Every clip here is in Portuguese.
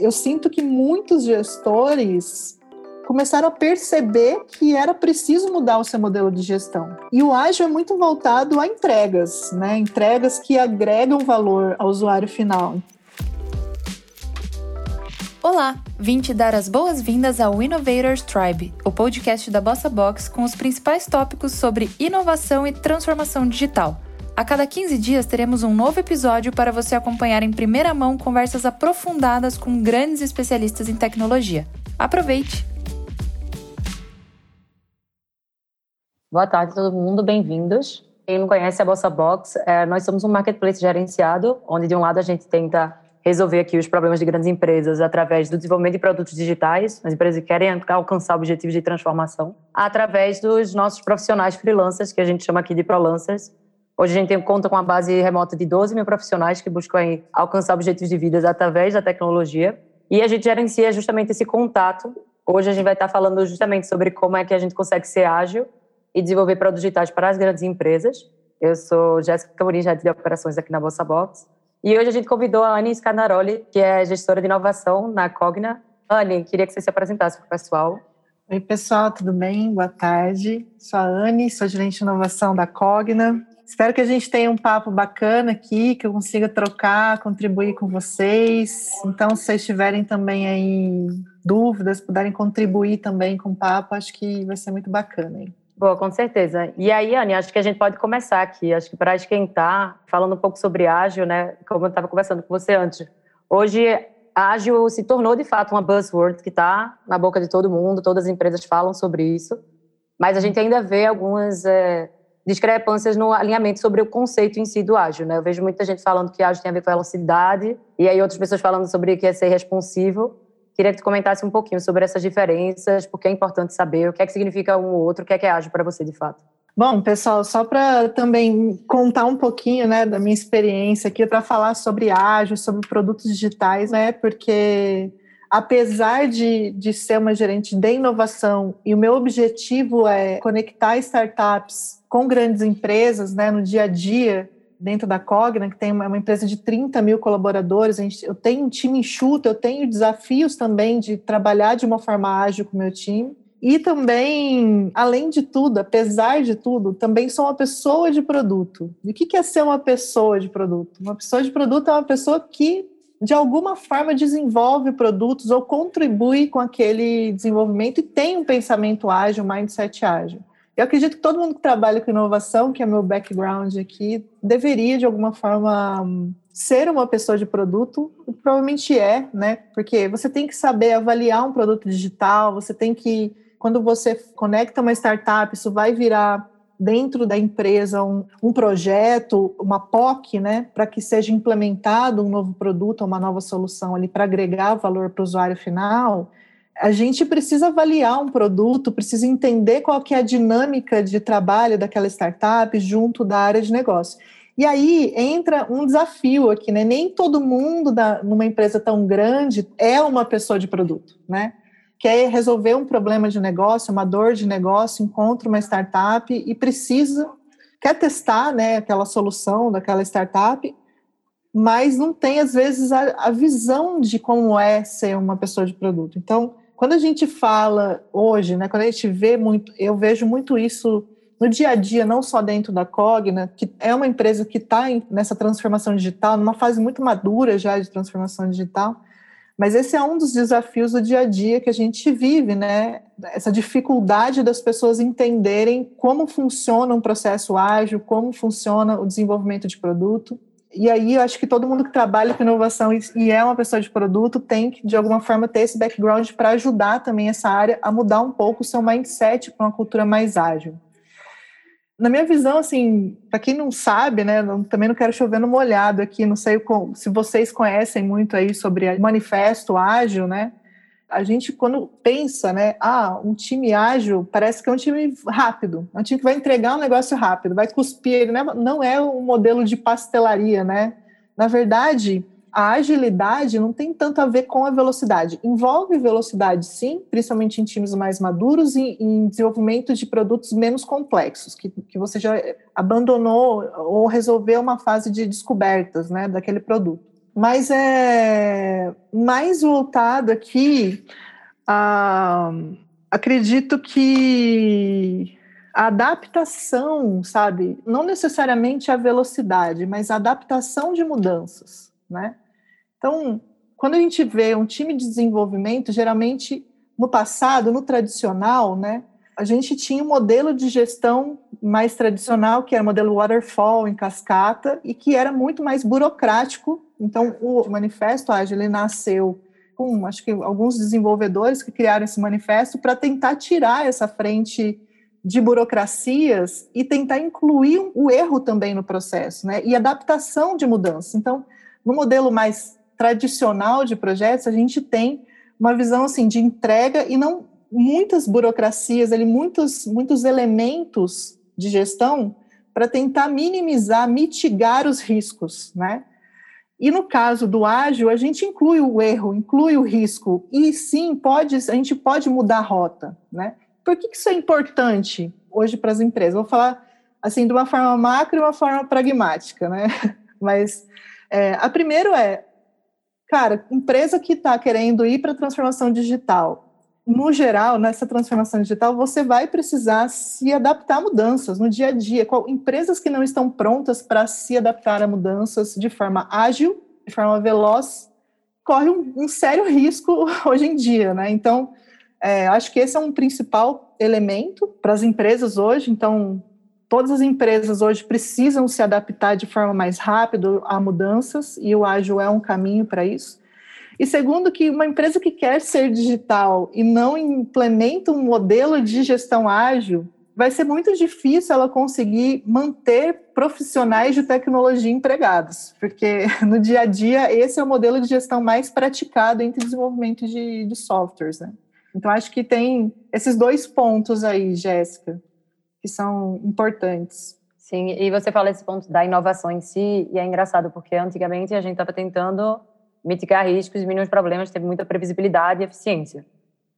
eu sinto que muitos gestores começaram a perceber que era preciso mudar o seu modelo de gestão. E o ágil é muito voltado a entregas, né? Entregas que agregam valor ao usuário final. Olá, vim te dar as boas-vindas ao Innovators Tribe, o podcast da Bossa Box com os principais tópicos sobre inovação e transformação digital. A cada 15 dias teremos um novo episódio para você acompanhar em primeira mão conversas aprofundadas com grandes especialistas em tecnologia. Aproveite! Boa tarde, todo mundo, bem-vindos. Quem não conhece a Bossa Box, é, nós somos um marketplace gerenciado, onde de um lado a gente tenta resolver aqui os problemas de grandes empresas através do desenvolvimento de produtos digitais, as empresas que querem alcançar objetivos de transformação, através dos nossos profissionais freelancers, que a gente chama aqui de prolancers. Hoje a gente conta com uma base remota de 12 mil profissionais que buscam alcançar objetivos de vida através da tecnologia. E a gente gerencia justamente esse contato. Hoje a gente vai estar falando justamente sobre como é que a gente consegue ser ágil e desenvolver produtos digitais para as grandes empresas. Eu sou Jéssica Mourinho, de operações aqui na Bolsa Box. E hoje a gente convidou a Anne Scanaroli, que é gestora de inovação na Cogna. Anne, queria que você se apresentasse para o pessoal. Oi, pessoal, tudo bem? Boa tarde. Sou a Anne, sou gerente de inovação da Cogna. Espero que a gente tenha um papo bacana aqui, que eu consiga trocar, contribuir com vocês. Então, se vocês tiverem também aí dúvidas, puderem contribuir também com o papo, acho que vai ser muito bacana. Hein? Boa, com certeza. E aí, Anne, acho que a gente pode começar aqui. Acho que para esquentar, falando um pouco sobre ágil, né? Como eu estava conversando com você antes. Hoje, ágil se tornou de fato uma buzzword que está na boca de todo mundo, todas as empresas falam sobre isso, mas a gente ainda vê algumas é, discrepâncias no alinhamento sobre o conceito em si do ágil. Né? Eu vejo muita gente falando que ágil tem a ver com velocidade, e aí outras pessoas falando sobre que é ser responsivo. Queria que tu comentasse um pouquinho sobre essas diferenças, porque é importante saber o que é que significa um ou outro, o que é que é ágil para você de fato. Bom, pessoal, só para também contar um pouquinho né, da minha experiência aqui, para falar sobre ágil, sobre produtos digitais, né? Porque apesar de, de ser uma gerente de inovação e o meu objetivo é conectar startups com grandes empresas né, no dia a dia, dentro da Cogna, que tem uma, uma empresa de 30 mil colaboradores, gente, eu tenho um time enxuto, eu tenho desafios também de trabalhar de uma forma ágil com o meu time. E também, além de tudo, apesar de tudo, também sou uma pessoa de produto. E o que é ser uma pessoa de produto? Uma pessoa de produto é uma pessoa que, de alguma forma, desenvolve produtos ou contribui com aquele desenvolvimento e tem um pensamento ágil, um mindset ágil. Eu acredito que todo mundo que trabalha com inovação, que é meu background aqui, deveria de alguma forma ser uma pessoa de produto, provavelmente é, né? Porque você tem que saber avaliar um produto digital, você tem que, quando você conecta uma startup, isso vai virar dentro da empresa um, um projeto, uma POC, né, para que seja implementado um novo produto, uma nova solução ali para agregar valor para o usuário final a gente precisa avaliar um produto, precisa entender qual que é a dinâmica de trabalho daquela startup junto da área de negócio. E aí entra um desafio aqui, né? Nem todo mundo da, numa empresa tão grande é uma pessoa de produto, né? Quer resolver um problema de negócio, uma dor de negócio, encontra uma startup e precisa, quer testar né, aquela solução daquela startup, mas não tem, às vezes, a, a visão de como é ser uma pessoa de produto. Então, quando a gente fala hoje, né, quando a gente vê muito, eu vejo muito isso no dia a dia, não só dentro da Cogna, que é uma empresa que está nessa transformação digital, numa fase muito madura já de transformação digital, mas esse é um dos desafios do dia a dia que a gente vive, né? Essa dificuldade das pessoas entenderem como funciona um processo ágil, como funciona o desenvolvimento de produto. E aí eu acho que todo mundo que trabalha com inovação e é uma pessoa de produto tem que, de alguma forma, ter esse background para ajudar também essa área a mudar um pouco o seu mindset para uma cultura mais ágil. Na minha visão, assim, para quem não sabe, né, também não quero chover no molhado aqui, não sei se vocês conhecem muito aí sobre manifesto ágil, né? A gente, quando pensa, né, ah, um time ágil parece que é um time rápido, é um time que vai entregar um negócio rápido, vai cuspir, né? não é um modelo de pastelaria, né? Na verdade, a agilidade não tem tanto a ver com a velocidade. Envolve velocidade, sim, principalmente em times mais maduros e em desenvolvimento de produtos menos complexos, que, que você já abandonou ou resolveu uma fase de descobertas né, daquele produto. Mas é mais voltado aqui a acredito que a adaptação, sabe, não necessariamente a velocidade, mas a adaptação de mudanças, né? Então, quando a gente vê um time de desenvolvimento, geralmente no passado, no tradicional, né, a gente tinha um modelo de gestão mais tradicional, que era o modelo waterfall em cascata, e que era muito mais burocrático. Então, o manifesto ágil nasceu com, acho que alguns desenvolvedores que criaram esse manifesto para tentar tirar essa frente de burocracias e tentar incluir o erro também no processo, né? E adaptação de mudanças. Então, no modelo mais tradicional de projetos, a gente tem uma visão assim de entrega e não muitas burocracias, ali muitos muitos elementos de gestão para tentar minimizar, mitigar os riscos, né? E no caso do ágil, a gente inclui o erro, inclui o risco e sim pode a gente pode mudar a rota, né? Por que, isso é importante hoje para as empresas? Vou falar assim de uma forma macro e uma forma pragmática, né? Mas é, a primeiro é, cara, empresa que está querendo ir para a transformação digital, no geral, nessa transformação digital, você vai precisar se adaptar a mudanças no dia a dia. Empresas que não estão prontas para se adaptar a mudanças de forma ágil, de forma veloz, corre um, um sério risco hoje em dia, né? Então, é, acho que esse é um principal elemento para as empresas hoje. Então, todas as empresas hoje precisam se adaptar de forma mais rápida a mudanças e o ágil é um caminho para isso. E segundo, que uma empresa que quer ser digital e não implementa um modelo de gestão ágil, vai ser muito difícil ela conseguir manter profissionais de tecnologia empregados, porque no dia a dia esse é o modelo de gestão mais praticado entre desenvolvimento de, de softwares. Né? Então, acho que tem esses dois pontos aí, Jéssica, que são importantes. Sim, e você fala esse ponto da inovação em si, e é engraçado, porque antigamente a gente estava tentando mitigar riscos, diminuir os problemas, ter muita previsibilidade e eficiência.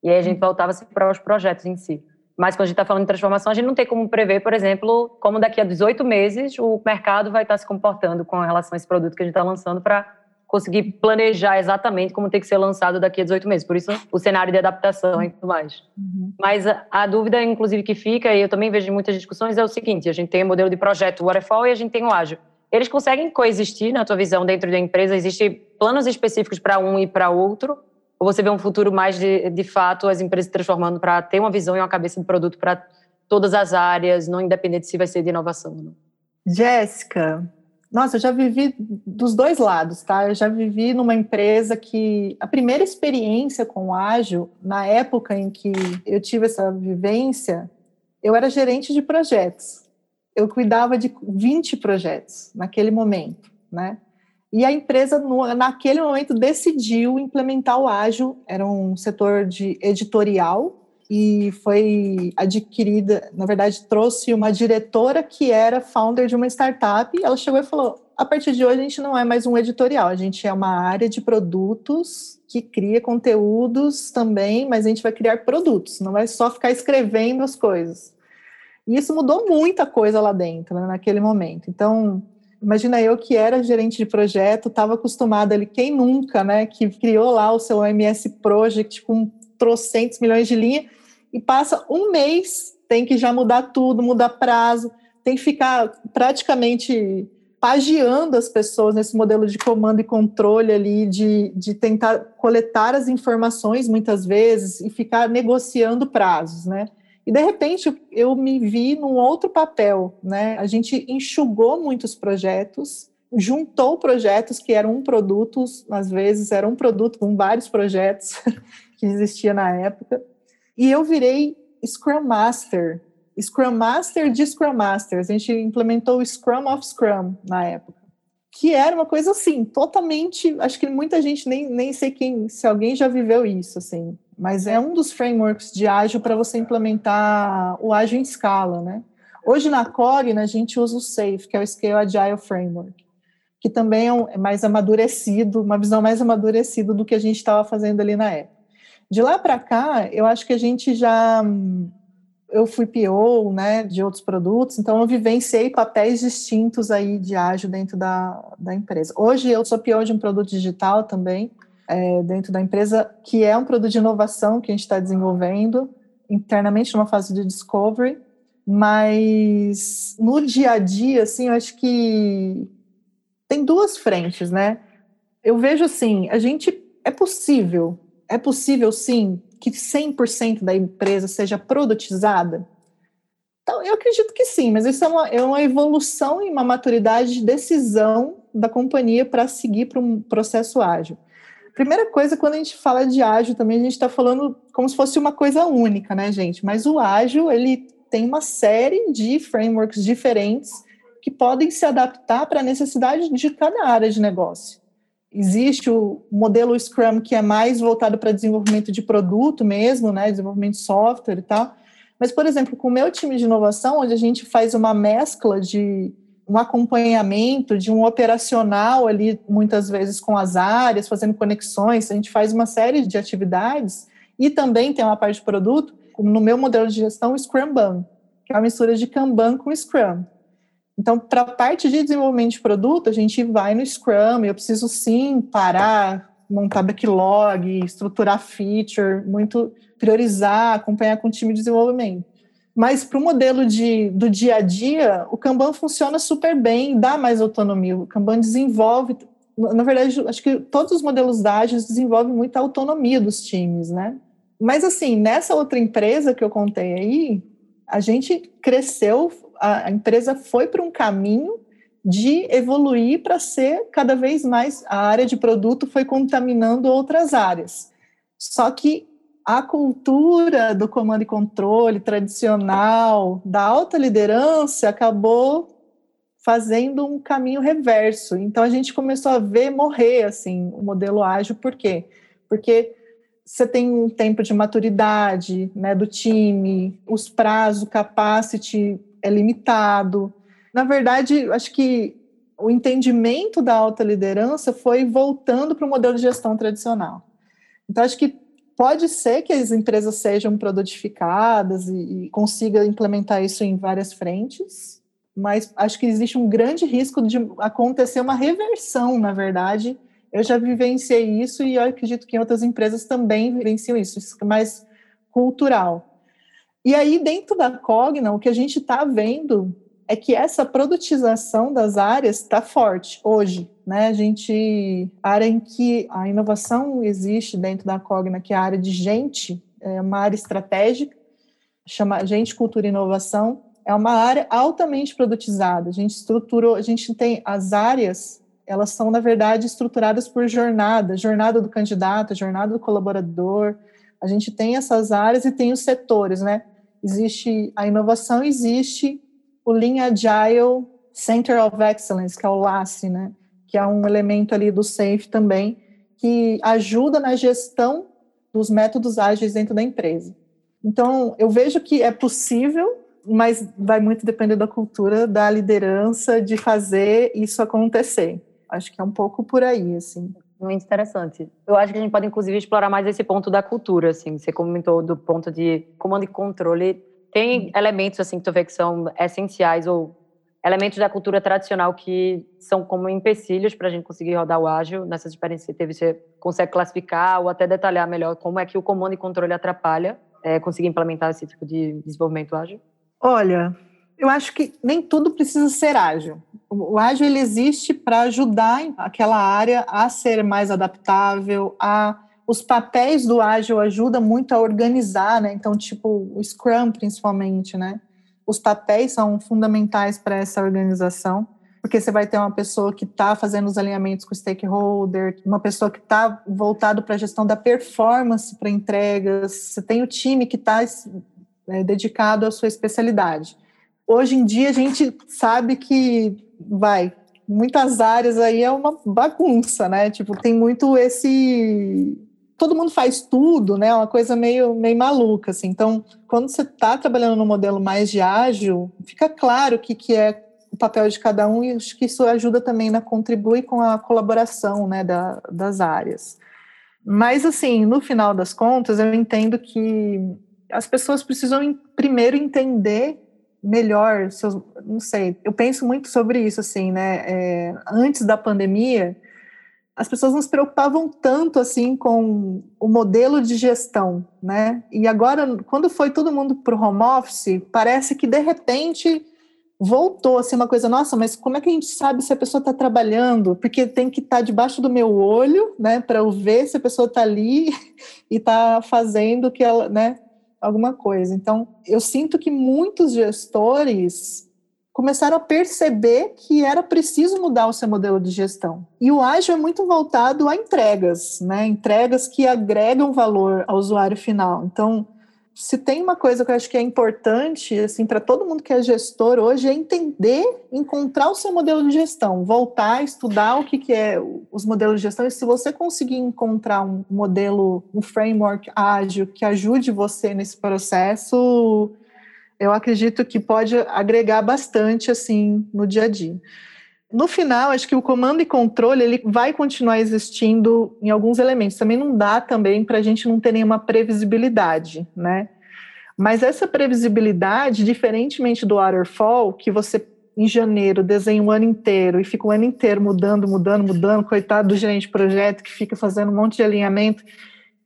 E aí a gente voltava para os projetos em si. Mas quando a gente está falando de transformação, a gente não tem como prever, por exemplo, como daqui a 18 meses o mercado vai estar se comportando com relação a esse produto que a gente está lançando para conseguir planejar exatamente como tem que ser lançado daqui a 18 meses. Por isso, o cenário de adaptação e tudo mais. Uhum. Mas a, a, dúvida, inclusive, que fica, e eu também vejo em muitas discussões, é o seguinte: a gente tem o modelo de projeto waterfall e a gente tem o ágil. Eles conseguem coexistir, na tua visão, dentro da empresa? Existem planos específicos para um e para outro? Ou você vê um futuro mais de, de fato, as empresas se transformando para ter uma visão e uma cabeça de produto para todas as áreas, não independente se vai ser de inovação ou não? Jéssica, nossa, eu já vivi dos dois lados, tá? Eu já vivi numa empresa que a primeira experiência com o ágil, na época em que eu tive essa vivência, eu era gerente de projetos. Eu cuidava de 20 projetos naquele momento, né? E a empresa, naquele momento, decidiu implementar o ágil. Era um setor de editorial e foi adquirida, na verdade, trouxe uma diretora que era founder de uma startup. ela chegou e falou: a partir de hoje a gente não é mais um editorial, a gente é uma área de produtos que cria conteúdos também, mas a gente vai criar produtos, não vai só ficar escrevendo as coisas. E isso mudou muita coisa lá dentro, né, naquele momento. Então, imagina eu que era gerente de projeto, estava acostumada ali, quem nunca, né, que criou lá o seu MS Project com trocentos milhões de linha, e passa um mês, tem que já mudar tudo, mudar prazo, tem que ficar praticamente pagiando as pessoas nesse modelo de comando e controle ali, de, de tentar coletar as informações muitas vezes e ficar negociando prazos, né? E de repente eu me vi num outro papel, né? A gente enxugou muitos projetos, juntou projetos que eram um produto, às vezes era um produto com vários projetos que existia na época, e eu virei Scrum Master, Scrum Master de Scrum Masters. A gente implementou o Scrum of Scrum na época, que era uma coisa assim, totalmente. Acho que muita gente nem, nem sei quem, se alguém já viveu isso, assim. Mas é um dos frameworks de ágil para você implementar o ágil em escala, né? Hoje na Core, né, a gente usa o SAFe, que é o Scale Agile Framework, que também é, é mais amadurecido, uma visão mais amadurecida do que a gente estava fazendo ali na época. De lá para cá, eu acho que a gente já eu fui PO, né, de outros produtos, então eu vivenciei papéis distintos aí de ágil dentro da, da empresa. Hoje eu sou PO de um produto digital também, é, dentro da empresa, que é um produto de inovação que a gente está desenvolvendo internamente numa fase de discovery, mas no dia a dia, assim, eu acho que tem duas frentes, né? Eu vejo assim, a gente é possível, é possível sim que 100% da empresa seja produtizada? Então, eu acredito que sim, mas isso é uma, é uma evolução e uma maturidade de decisão da companhia para seguir para um processo ágil. Primeira coisa, quando a gente fala de ágil também, a gente está falando como se fosse uma coisa única, né, gente? Mas o ágil, ele tem uma série de frameworks diferentes que podem se adaptar para a necessidade de cada área de negócio. Existe o modelo Scrum que é mais voltado para desenvolvimento de produto mesmo, né, desenvolvimento de software e tal. Mas, por exemplo, com o meu time de inovação, onde a gente faz uma mescla de um acompanhamento, de um operacional ali, muitas vezes com as áreas, fazendo conexões, a gente faz uma série de atividades e também tem uma parte de produto, no meu modelo de gestão, o Scrum que é uma mistura de Kanban com Scrum. Então, para a parte de desenvolvimento de produto, a gente vai no Scrum, eu preciso sim parar, montar backlog, estruturar feature, muito priorizar, acompanhar com o time de desenvolvimento. Mas para o modelo de, do dia a dia, o Kanban funciona super bem, dá mais autonomia. O Kanban desenvolve, na verdade, acho que todos os modelos da Agile desenvolvem muita autonomia dos times, né? Mas assim, nessa outra empresa que eu contei aí, a gente cresceu a, empresa foi para um caminho de evoluir para ser cada vez mais a área de produto foi contaminando outras áreas. Só que a cultura do comando e controle tradicional, da alta liderança, acabou fazendo um caminho reverso. Então a gente começou a ver morrer assim o modelo ágil, por quê? Porque você tem um tempo de maturidade né, do time, os prazos, capacity é limitado. Na verdade, acho que o entendimento da alta liderança foi voltando para o modelo de gestão tradicional. Então, acho que pode ser que as empresas sejam produtificadas e, e consiga implementar isso em várias frentes, mas acho que existe um grande risco de acontecer uma reversão, na verdade. Eu já vivenciei isso e eu acredito que outras empresas também vivenciam isso, isso é mais cultural. E aí, dentro da Cogna, o que a gente está vendo é que essa produtização das áreas está forte hoje. Né? A gente, a área em que a inovação existe dentro da Cogna, que é a área de gente, é uma área estratégica, chama Gente, Cultura e Inovação, é uma área altamente produtizada. A gente estruturou, a gente tem as áreas, elas são, na verdade, estruturadas por jornada, jornada do candidato, jornada do colaborador. A gente tem essas áreas e tem os setores, né? existe a inovação, existe o Lean Agile Center of Excellence, que é o LACE, né? que é um elemento ali do SAFE também, que ajuda na gestão dos métodos ágeis dentro da empresa. Então, eu vejo que é possível, mas vai muito depender da cultura, da liderança, de fazer isso acontecer. Acho que é um pouco por aí, assim. Muito interessante. Eu acho que a gente pode, inclusive, explorar mais esse ponto da cultura, assim. Você comentou do ponto de comando e controle. Tem uhum. elementos, assim, que tu vê que são essenciais ou elementos da cultura tradicional que são como empecilhos para a gente conseguir rodar o ágil. Nessas experiências que teve, você consegue classificar ou até detalhar melhor como é que o comando e controle atrapalha é, conseguir implementar esse tipo de desenvolvimento ágil? Olha, eu acho que nem tudo precisa ser ágil. O ágil ele existe para ajudar aquela área a ser mais adaptável, a os papéis do ágil ajudam muito a organizar, né? Então, tipo, o Scrum principalmente, né? Os papéis são fundamentais para essa organização, porque você vai ter uma pessoa que está fazendo os alinhamentos com o stakeholder, uma pessoa que está voltado para a gestão da performance para entregas, você tem o time que está é, dedicado à sua especialidade hoje em dia a gente sabe que vai muitas áreas aí é uma bagunça, né? Tipo, tem muito esse todo mundo faz tudo, né? Uma coisa meio meio maluca assim. Então, quando você está trabalhando no modelo mais de ágil, fica claro o que que é o papel de cada um e acho que isso ajuda também na contribuir com a colaboração, né, da, das áreas. Mas assim, no final das contas, eu entendo que as pessoas precisam primeiro entender melhor seus, não sei, eu penso muito sobre isso, assim, né, é, antes da pandemia, as pessoas não se preocupavam tanto, assim, com o modelo de gestão, né, e agora, quando foi todo mundo para o home office, parece que, de repente, voltou, assim, uma coisa, nossa, mas como é que a gente sabe se a pessoa está trabalhando? Porque tem que estar tá debaixo do meu olho, né, para eu ver se a pessoa está ali e está fazendo que ela, né, alguma coisa. Então, eu sinto que muitos gestores começaram a perceber que era preciso mudar o seu modelo de gestão. E o ágil é muito voltado a entregas, né? Entregas que agregam valor ao usuário final. Então, se tem uma coisa que eu acho que é importante, assim, para todo mundo que é gestor hoje, é entender, encontrar o seu modelo de gestão, voltar a estudar o que, que é os modelos de gestão, e se você conseguir encontrar um modelo, um framework ágil que ajude você nesse processo, eu acredito que pode agregar bastante, assim, no dia a dia. No final, acho que o comando e controle ele vai continuar existindo em alguns elementos. Também não dá também para a gente não ter nenhuma previsibilidade, né? Mas essa previsibilidade, diferentemente do waterfall, que você em janeiro desenha um ano inteiro e fica o ano inteiro mudando, mudando, mudando, coitado do gerente de projeto que fica fazendo um monte de alinhamento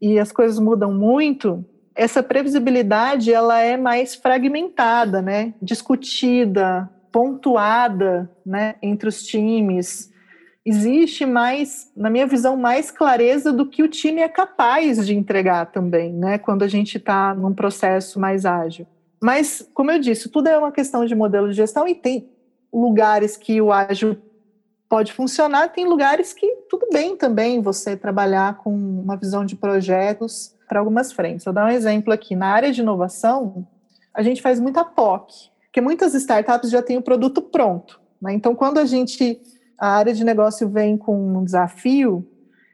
e as coisas mudam muito, essa previsibilidade ela é mais fragmentada, né? Discutida, pontuada né, entre os times. Existe mais, na minha visão, mais clareza do que o time é capaz de entregar também, né, quando a gente está num processo mais ágil. Mas, como eu disse, tudo é uma questão de modelo de gestão e tem lugares que o ágil pode funcionar, tem lugares que tudo bem também você trabalhar com uma visão de projetos para algumas frentes. Vou dar um exemplo aqui. Na área de inovação, a gente faz muita POC, porque muitas startups já têm o produto pronto. Né? Então, quando a gente, a área de negócio vem com um desafio,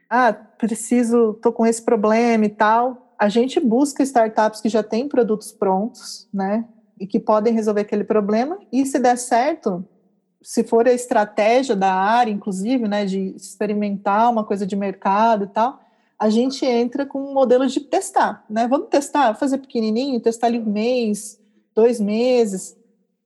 ah, preciso, estou com esse problema e tal, a gente busca startups que já têm produtos prontos, né? E que podem resolver aquele problema, e se der certo, se for a estratégia da área, inclusive, né, de experimentar uma coisa de mercado e tal, a gente entra com um modelo de testar, né? Vamos testar, fazer pequenininho, testar ali um mês, dois meses,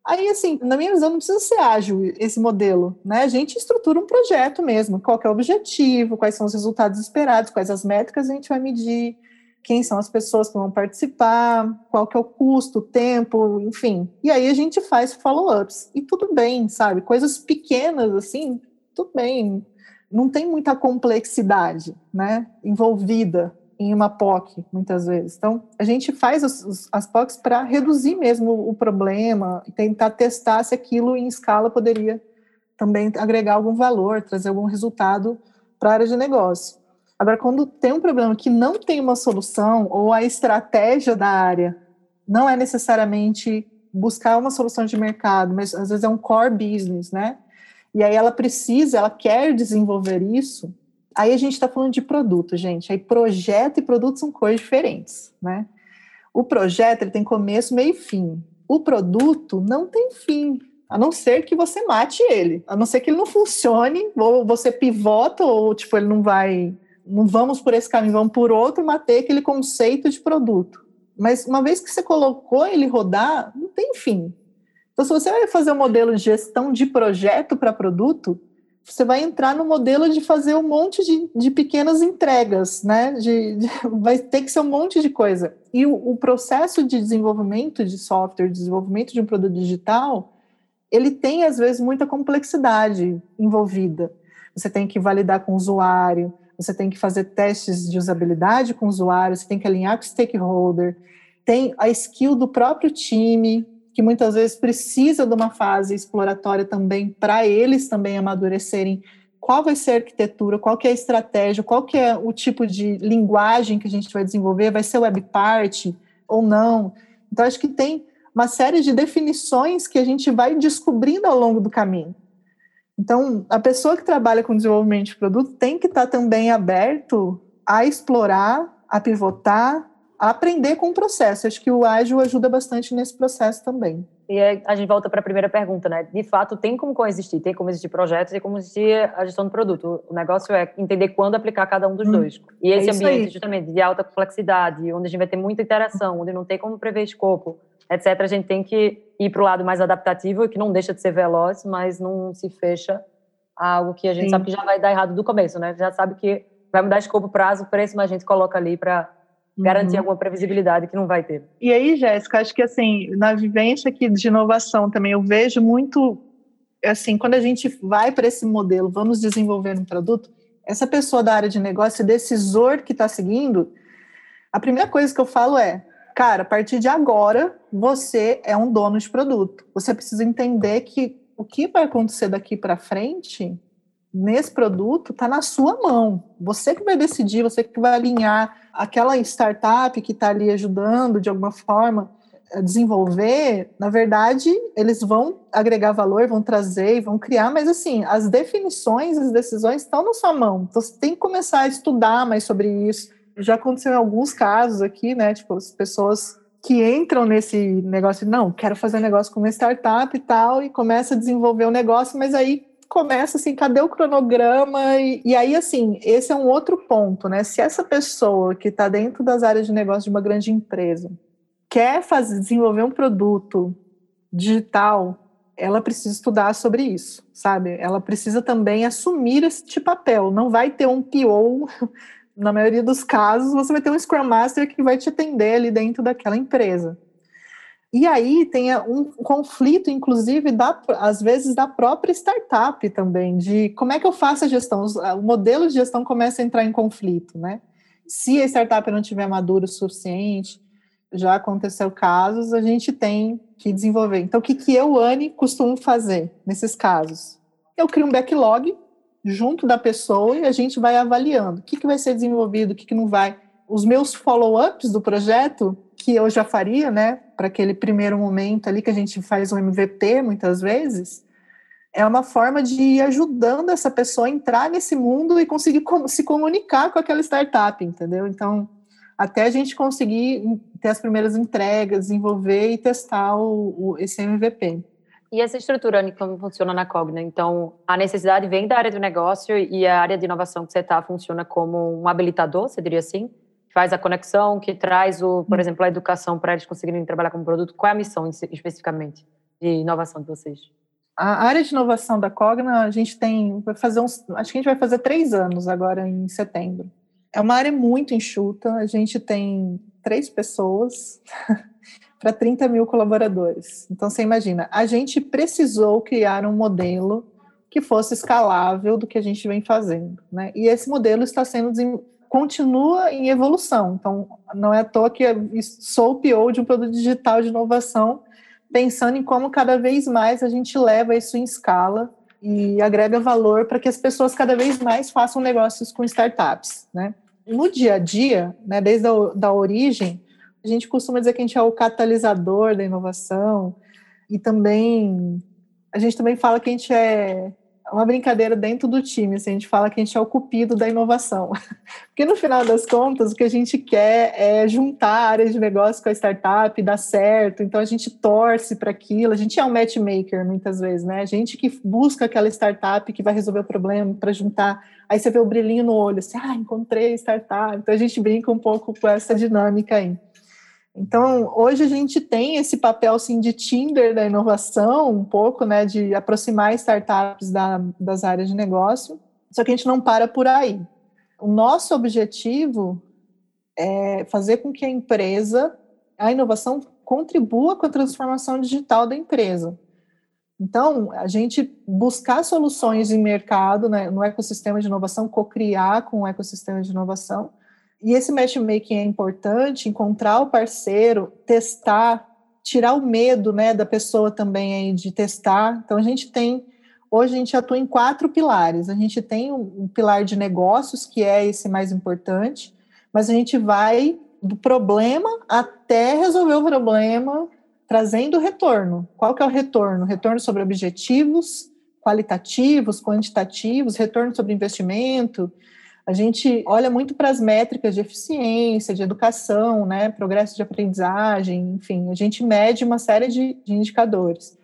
Aí, assim, na minha visão, não precisa ser ágil esse modelo, né? A gente estrutura um projeto mesmo, qual é o objetivo, quais são os resultados esperados, quais as métricas a gente vai medir, quem são as pessoas que vão participar, qual que é o custo, o tempo, enfim. E aí a gente faz follow-ups. E tudo bem, sabe? Coisas pequenas, assim, tudo bem. Não tem muita complexidade, né? Envolvida em uma POC, muitas vezes. Então, a gente faz os, as POCs para reduzir mesmo o problema tentar testar se aquilo em escala poderia também agregar algum valor, trazer algum resultado para a área de negócio. Agora, quando tem um problema que não tem uma solução, ou a estratégia da área não é necessariamente buscar uma solução de mercado, mas às vezes é um core business, né? E aí ela precisa, ela quer desenvolver isso, Aí a gente está falando de produto, gente. Aí projeto e produto são coisas diferentes, né? O projeto ele tem começo, meio e fim. O produto não tem fim, a não ser que você mate ele, a não ser que ele não funcione, ou você pivota, ou tipo, ele não vai, não vamos por esse caminho, vamos por outro, matei aquele conceito de produto. Mas uma vez que você colocou ele rodar, não tem fim. Então, se você vai fazer um modelo de gestão de projeto para produto, você vai entrar no modelo de fazer um monte de, de pequenas entregas, né? De, de, vai ter que ser um monte de coisa. E o, o, processo de desenvolvimento de software, desenvolvimento de um produto digital, ele tem, às vezes, muita complexidade envolvida. Você tem que validar com o usuário, você tem que fazer testes de usabilidade com o usuário, você tem que alinhar com o stakeholder, tem a skill do próprio time, que muitas vezes precisa de uma fase exploratória também para eles também amadurecerem qual vai ser a arquitetura, qual que é a estratégia, qual que é o tipo de linguagem que a gente vai desenvolver, vai ser web part ou não. Então acho que tem uma série de definições que a gente vai descobrindo ao longo do caminho. Então, a pessoa que trabalha com desenvolvimento de produto tem que estar também aberto a explorar, a pivotar, aprender com o processo. Acho que o ágil ajuda bastante nesse processo também. E a gente volta para a primeira pergunta, né? De fato, tem como coexistir, tem como existir projetos e como existir a gestão do produto. O negócio é entender quando aplicar cada um dos hum, dois. E esse é ambiente, aí. justamente, de alta complexidade, onde a gente vai ter muita interação, onde não tem como prever escopo, etc., a gente tem que ir para o lado mais adaptativo, que não deixa de ser veloz, mas não se fecha a algo que a gente Sim. sabe que já vai dar errado do começo, né? Já sabe que vai mudar escopo, prazo, preço, mas a gente coloca ali para garantir uhum. alguma previsibilidade que não vai ter. E aí, Jéssica, acho que assim, na vivência aqui de inovação também, eu vejo muito, assim, quando a gente vai para esse modelo, vamos desenvolver um produto, essa pessoa da área de negócio, decisor que está seguindo, a primeira coisa que eu falo é, cara, a partir de agora, você é um dono de produto. Você precisa entender que o que vai acontecer daqui para frente nesse produto está na sua mão. Você que vai decidir, você que vai alinhar aquela startup que está ali ajudando de alguma forma a desenvolver, na verdade, eles vão agregar valor, vão trazer, vão criar, mas assim, as definições, as decisões estão na sua mão. Então, você tem que começar a estudar mais sobre isso. Já aconteceu em alguns casos aqui, né? Tipo, as pessoas que entram nesse negócio, não, quero fazer negócio com uma startup e tal, e começa a desenvolver o um negócio, mas aí começa assim, cadê o cronograma? E, e, aí, assim, esse é um outro ponto, né? Se essa pessoa que está dentro das áreas de negócio de uma grande empresa quer fazer, desenvolver um produto digital, ela precisa estudar sobre isso, sabe? Ela precisa também assumir esse papel. Não vai ter um PO, na maioria dos casos, você vai ter um Scrum Master que vai te atender ali dentro daquela empresa. E aí tem um conflito, inclusive, da, às vezes, da própria startup também, de como é que eu faço a gestão. O modelo de gestão começa a entrar em conflito, né? Se a startup não tiver maduro o suficiente, já aconteceu casos, a gente tem que desenvolver. Então, o que, que eu, Anne, costumo fazer nesses casos? Eu crio um backlog junto da pessoa e a gente vai avaliando o que, que vai ser desenvolvido, o que, que não vai. Os meus follow-ups do projeto que eu já faria, né, para aquele primeiro momento ali que a gente faz um MVP muitas vezes, é uma forma de ir ajudando essa pessoa a entrar nesse mundo e conseguir se comunicar com aquela startup, entendeu? Então, até a gente conseguir ter as primeiras entregas, desenvolver e testar o, o, esse MVP. E essa estrutura, como funciona na Cogna? Então, a necessidade vem da área do negócio e a área de inovação que você está funciona como um habilitador, você diria assim? Faz a conexão, que traz, o, por hum. exemplo, a educação para eles conseguirem trabalhar como produto? Qual é a missão especificamente de inovação de vocês? A área de inovação da Cogna, a gente tem, vai fazer uns, acho que a gente vai fazer três anos agora em setembro. É uma área muito enxuta, a gente tem três pessoas para 30 mil colaboradores. Então, você imagina, a gente precisou criar um modelo que fosse escalável do que a gente vem fazendo, né? E esse modelo está sendo continua em evolução. Então, não é à toa que sou o PO de um produto digital de inovação, pensando em como cada vez mais a gente leva isso em escala e agrega valor para que as pessoas cada vez mais façam negócios com startups, né? No dia a dia, né, desde a da origem, a gente costuma dizer que a gente é o catalisador da inovação e também a gente também fala que a gente é uma brincadeira dentro do time, assim, a gente fala que a gente é o cupido da inovação. Porque no final das contas, o que a gente quer é juntar a área de negócio com a startup, dar certo, então a gente torce para aquilo, a gente é um matchmaker muitas vezes, né? A gente que busca aquela startup que vai resolver o problema para juntar, aí você vê o brilhinho no olho, assim, ah, encontrei a startup. Então a gente brinca um pouco com essa dinâmica aí. Então, hoje a gente tem esse papel assim, de Tinder da inovação, um pouco, né, de aproximar startups da, das áreas de negócio, só que a gente não para por aí. O nosso objetivo é fazer com que a empresa, a inovação, contribua com a transformação digital da empresa. Então, a gente buscar soluções em mercado, né, no ecossistema de inovação, co-criar com o ecossistema de inovação, e esse matchmaking é importante, encontrar o parceiro, testar, tirar o medo né, da pessoa também aí de testar. Então, a gente tem, hoje a gente atua em quatro pilares. A gente tem um, um pilar de negócios, que é esse mais importante, mas a gente vai do problema até resolver o problema, trazendo retorno. Qual que é o retorno? Retorno sobre objetivos qualitativos, quantitativos, retorno sobre investimento, A gente olha muito para as métricas de eficiência, de educação, né, progresso de aprendizagem, enfim, a gente mede uma série de, de indicadores.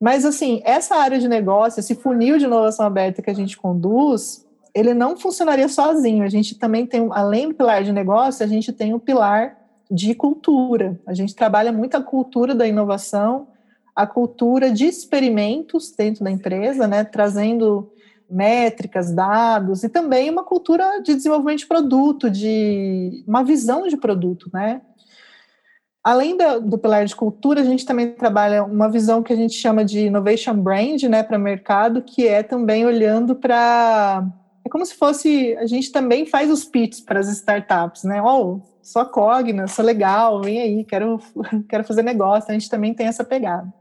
Mas, assim, essa área de negócio, esse funil de inovação aberta que a gente conduz, ele não funcionaria sozinho. A gente também tem, além do pilar de negócio, a gente tem o pilar de cultura. A gente trabalha muito a cultura da inovação, a cultura de experimentos dentro da empresa, né, trazendo métricas, dados e também uma cultura de desenvolvimento de produto, de uma visão de produto, né? Além do, pilar de cultura, a gente também trabalha uma visão que a gente chama de innovation brand, né, para mercado, que é também olhando para é como se fosse a gente também faz os pitches para as startups, né? Oh, sou Cogna, sou legal, vem aí, quero quero fazer negócio. A gente também tem essa pegada.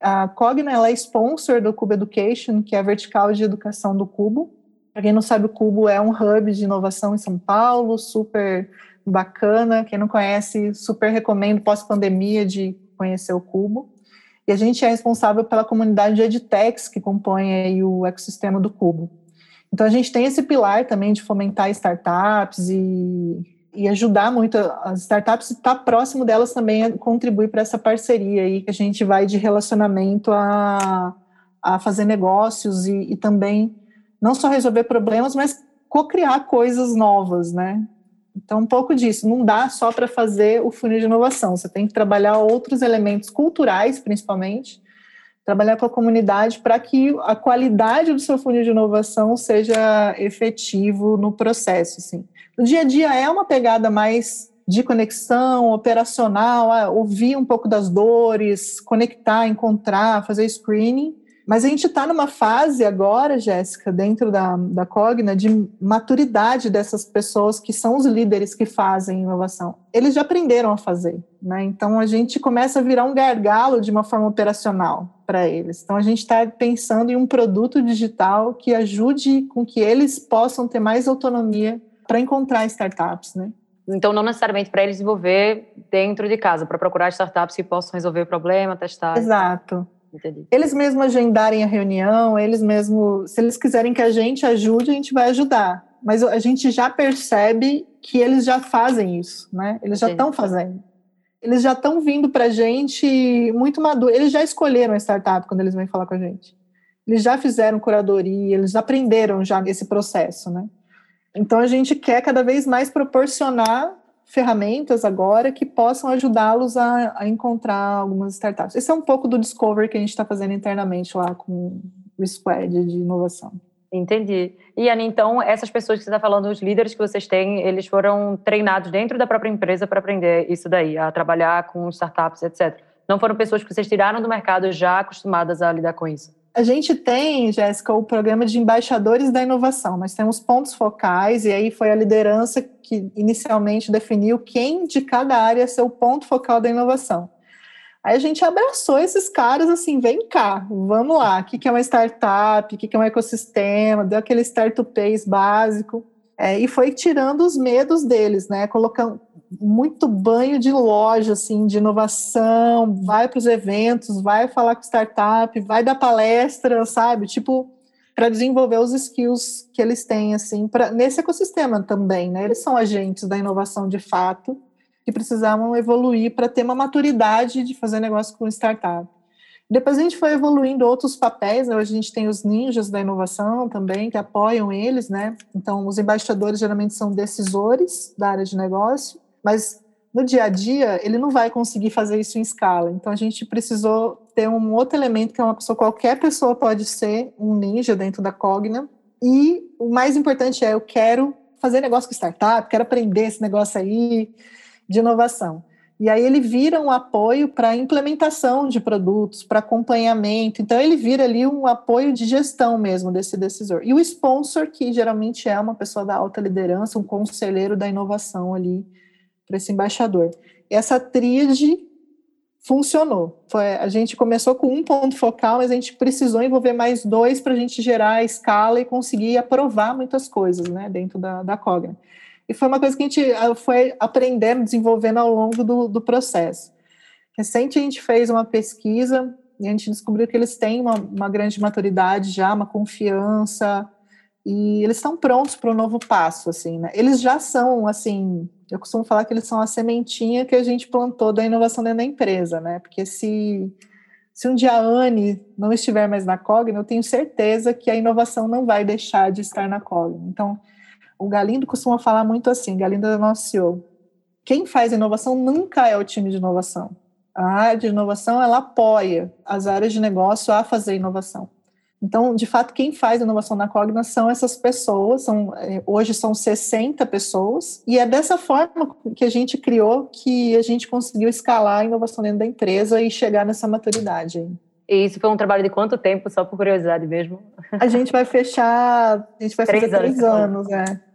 A Cogna ela é sponsor do Cubo Education, que é a vertical de educação do Cubo. Para quem não sabe, o Cubo é um hub de inovação em São Paulo, super bacana. Quem não conhece, super recomendo pós-pandemia de conhecer o Cubo. E a gente é responsável pela comunidade de edtechs que compõe o ecossistema do Cubo. Então a gente tem esse pilar também de fomentar startups e e ajudar muito as startups, estar próximo delas também contribuir para essa parceria aí que a gente vai de relacionamento a, a fazer negócios e, e também não só resolver problemas, mas co-criar coisas novas, né? Então, um pouco disso. Não dá só para fazer o funil de inovação. Você tem que trabalhar outros elementos culturais, principalmente, trabalhar com a comunidade para que a qualidade do seu funil de inovação seja efetivo no processo, assim. No dia a dia é uma pegada mais de conexão operacional, ah, ouvir um pouco das dores, conectar, encontrar, fazer screening. Mas a gente está numa fase agora, Jéssica, dentro da, da Cogna, de maturidade dessas pessoas que são os líderes que fazem inovação. Eles já aprenderam a fazer, né? Então a gente começa a virar um gargalo de uma forma operacional para eles. Então a gente está pensando em um produto digital que ajude com que eles possam ter mais autonomia para encontrar startups, né? Então, não necessariamente para eles desenvolver dentro de casa, para procurar startups que possam resolver o problema, testar. Exato. Entendi. Eles mesmos agendarem a reunião, eles mesmos, se eles quiserem que a gente ajude, a gente vai ajudar. Mas a gente já percebe que eles já fazem isso, né? Eles já estão fazendo. Eles já estão vindo para a gente muito maduro. Eles já escolheram a startup quando eles vêm falar com a gente. Eles já fizeram curadoria, eles aprenderam já esse processo, né? Então a gente quer cada vez mais proporcionar ferramentas agora que possam ajudá-los a, a, encontrar algumas startups. Esse é um pouco do discovery que a gente está fazendo internamente lá com o squad de inovação. Entendi. E Ana, então essas pessoas que você está falando, os líderes que vocês têm, eles foram treinados dentro da própria empresa para aprender isso daí, a trabalhar com startups, etc. Não foram pessoas que vocês tiraram do mercado já acostumadas a lidar com isso? A gente tem, Jéssica, o programa de embaixadores da inovação. Nós temos pontos focais, e aí foi a liderança que inicialmente definiu quem de cada área é o ponto focal da inovação. Aí a gente abraçou esses caras assim, vem cá, vamos lá, o que é uma startup, o que é um ecossistema, deu aquele startup básico, é, e foi tirando os medos deles, né, colocando, muito banho de loja, assim, de inovação, vai para os eventos, vai falar com startup, vai dar palestra, sabe? Tipo, para desenvolver os skills que eles têm, assim, pra, nesse ecossistema também, né? Eles são agentes da inovação de fato, que precisavam evoluir para ter uma maturidade de fazer negócio com startup. Depois a gente foi evoluindo outros papéis, né? hoje a gente tem os ninjas da inovação também, que apoiam eles, né? Então, os embaixadores geralmente são decisores da área de negócio, mas no dia a dia ele não vai conseguir fazer isso em escala. Então a gente precisou ter um outro elemento que é uma pessoa, qualquer pessoa pode ser um ninja dentro da Cogna. E o mais importante é eu quero fazer negócio com startup, quero aprender esse negócio aí de inovação. E aí ele vira um apoio para implementação de produtos, para acompanhamento. Então ele vira ali um apoio de gestão mesmo desse decisor. E o sponsor, que geralmente é uma pessoa da alta liderança, um conselheiro da inovação ali para esse embaixador. Essa tríade funcionou. Foi, a gente começou com um ponto focal, mas a gente precisou envolver mais dois para a gente gerar a escala e conseguir aprovar muitas coisas né, dentro da, da Cogna. E foi uma coisa que a gente ah, foi aprendendo, desenvolvendo ao longo do, do processo. Recente a gente fez uma pesquisa e a gente descobriu que eles têm uma, uma grande maturidade já, uma confiança, E eles estão prontos para o novo passo, assim, né? Eles já são, assim, eu costumo falar que eles são a sementinha que a gente plantou da inovação dentro da empresa, né? Porque se, se um dia a Anne não estiver mais na Cogna, eu tenho certeza que a inovação não vai deixar de estar na Cogna. Então, o Galindo costuma falar muito assim, Galindo é nosso CEO, quem faz inovação nunca é o time de inovação. A área de inovação, ela apoia as áreas de negócio a fazer inovação. Então, de fato, quem faz inovação na Cogna são essas pessoas, são, é, hoje são 60 pessoas, e é dessa forma que a gente criou que a gente conseguiu escalar a inovação dentro da empresa e chegar nessa maturidade. E isso foi um trabalho de quanto tempo, só por curiosidade mesmo? A gente vai fechar, a gente vai três fazer anos, três anos, é.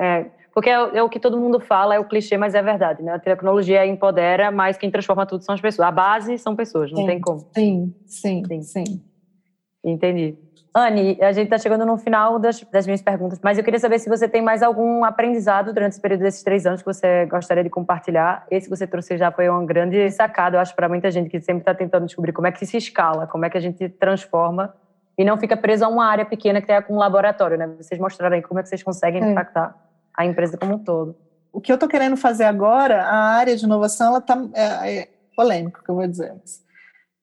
É, porque é, é, o que todo mundo fala, é o clichê, mas é verdade, né? A tecnologia empodera, mas quem transforma tudo são as pessoas. A base são pessoas, não sim, tem como. Sim, sim, sim. sim. Entendi. Anne, a gente está chegando no final das, das, minhas perguntas, mas eu queria saber se você tem mais algum aprendizado durante esse período desses três anos que você gostaria de compartilhar. Esse que você trouxe já foi uma grande sacada, eu acho, para muita gente que sempre está tentando descobrir como é que se escala, como é que a gente transforma e não fica preso a uma área pequena que tem com um laboratório, né? Vocês mostraram aí como é que vocês conseguem é. impactar a empresa como um todo. O que eu estou querendo fazer agora, a área de inovação, ela está é, é polêmica, que eu vou dizer. Mas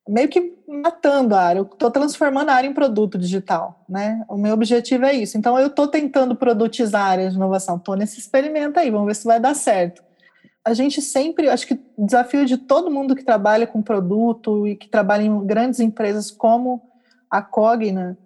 meio que matando a área, eu estou transformando a área em produto digital, né? O meu objetivo é isso. Então, eu estou tentando produtizar a área de inovação, estou nesse experimento aí, vamos ver se vai dar certo. A gente sempre, acho que o desafio de todo mundo que trabalha com produto e que trabalha em grandes empresas como a Cogna,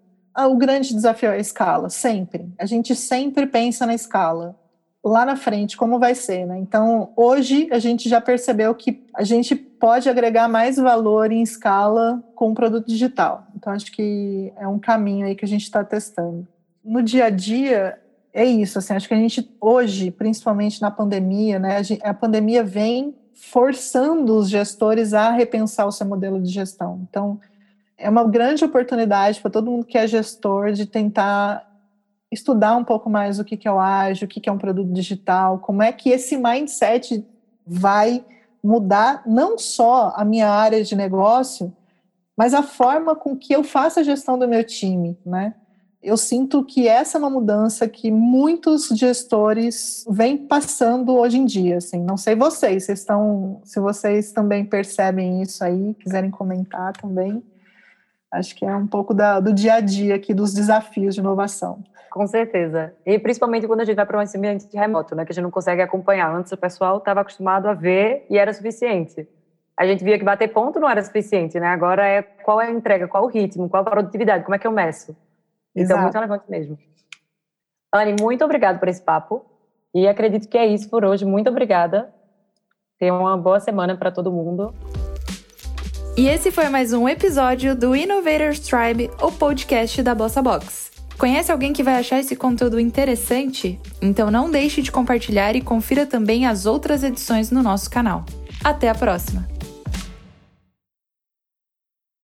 o grande desafio é a escala, sempre. A gente sempre pensa na escala lá na frente como vai ser, né? Então, hoje a gente já percebeu que a gente pode agregar mais valor em escala com o produto digital. Então, acho que é um caminho aí que a gente está testando. No dia a dia, é isso, assim, acho que a gente hoje, principalmente na pandemia, né, a pandemia vem forçando os gestores a repensar o seu modelo de gestão. Então, é uma grande oportunidade para todo mundo que é gestor de tentar estudar um pouco mais o que, que é o ágil, o que, que é um produto digital, como é que esse mindset vai mudar não só a minha área de negócio, mas a forma com que eu faço a gestão do meu time, né? Eu sinto que essa é uma mudança que muitos gestores vêm passando hoje em dia, assim. Não sei vocês, vocês estão, se vocês também percebem isso aí, quiserem comentar também. Acho que é um pouco da, do dia a dia aqui dos desafios de inovação. Com certeza. E principalmente quando a gente vai para um ambiente remoto, né, que a gente não consegue acompanhar. Antes o pessoal estava acostumado a ver e era suficiente. A gente via que bater ponto não era suficiente, né? Agora é qual é a entrega, qual o ritmo, qual a produtividade, como é que eu meço. Então, Exato. muito relevante mesmo. Anne, muito obrigada por esse papo. E acredito que é isso por hoje. Muito obrigada. Tenha uma boa semana para todo mundo. E esse foi mais um episódio do Innovators Tribe, o podcast da Bossa Box. Conhece alguém que vai achar esse conteúdo interessante? Então não deixe de compartilhar e confira também as outras edições no nosso canal. Até a próxima!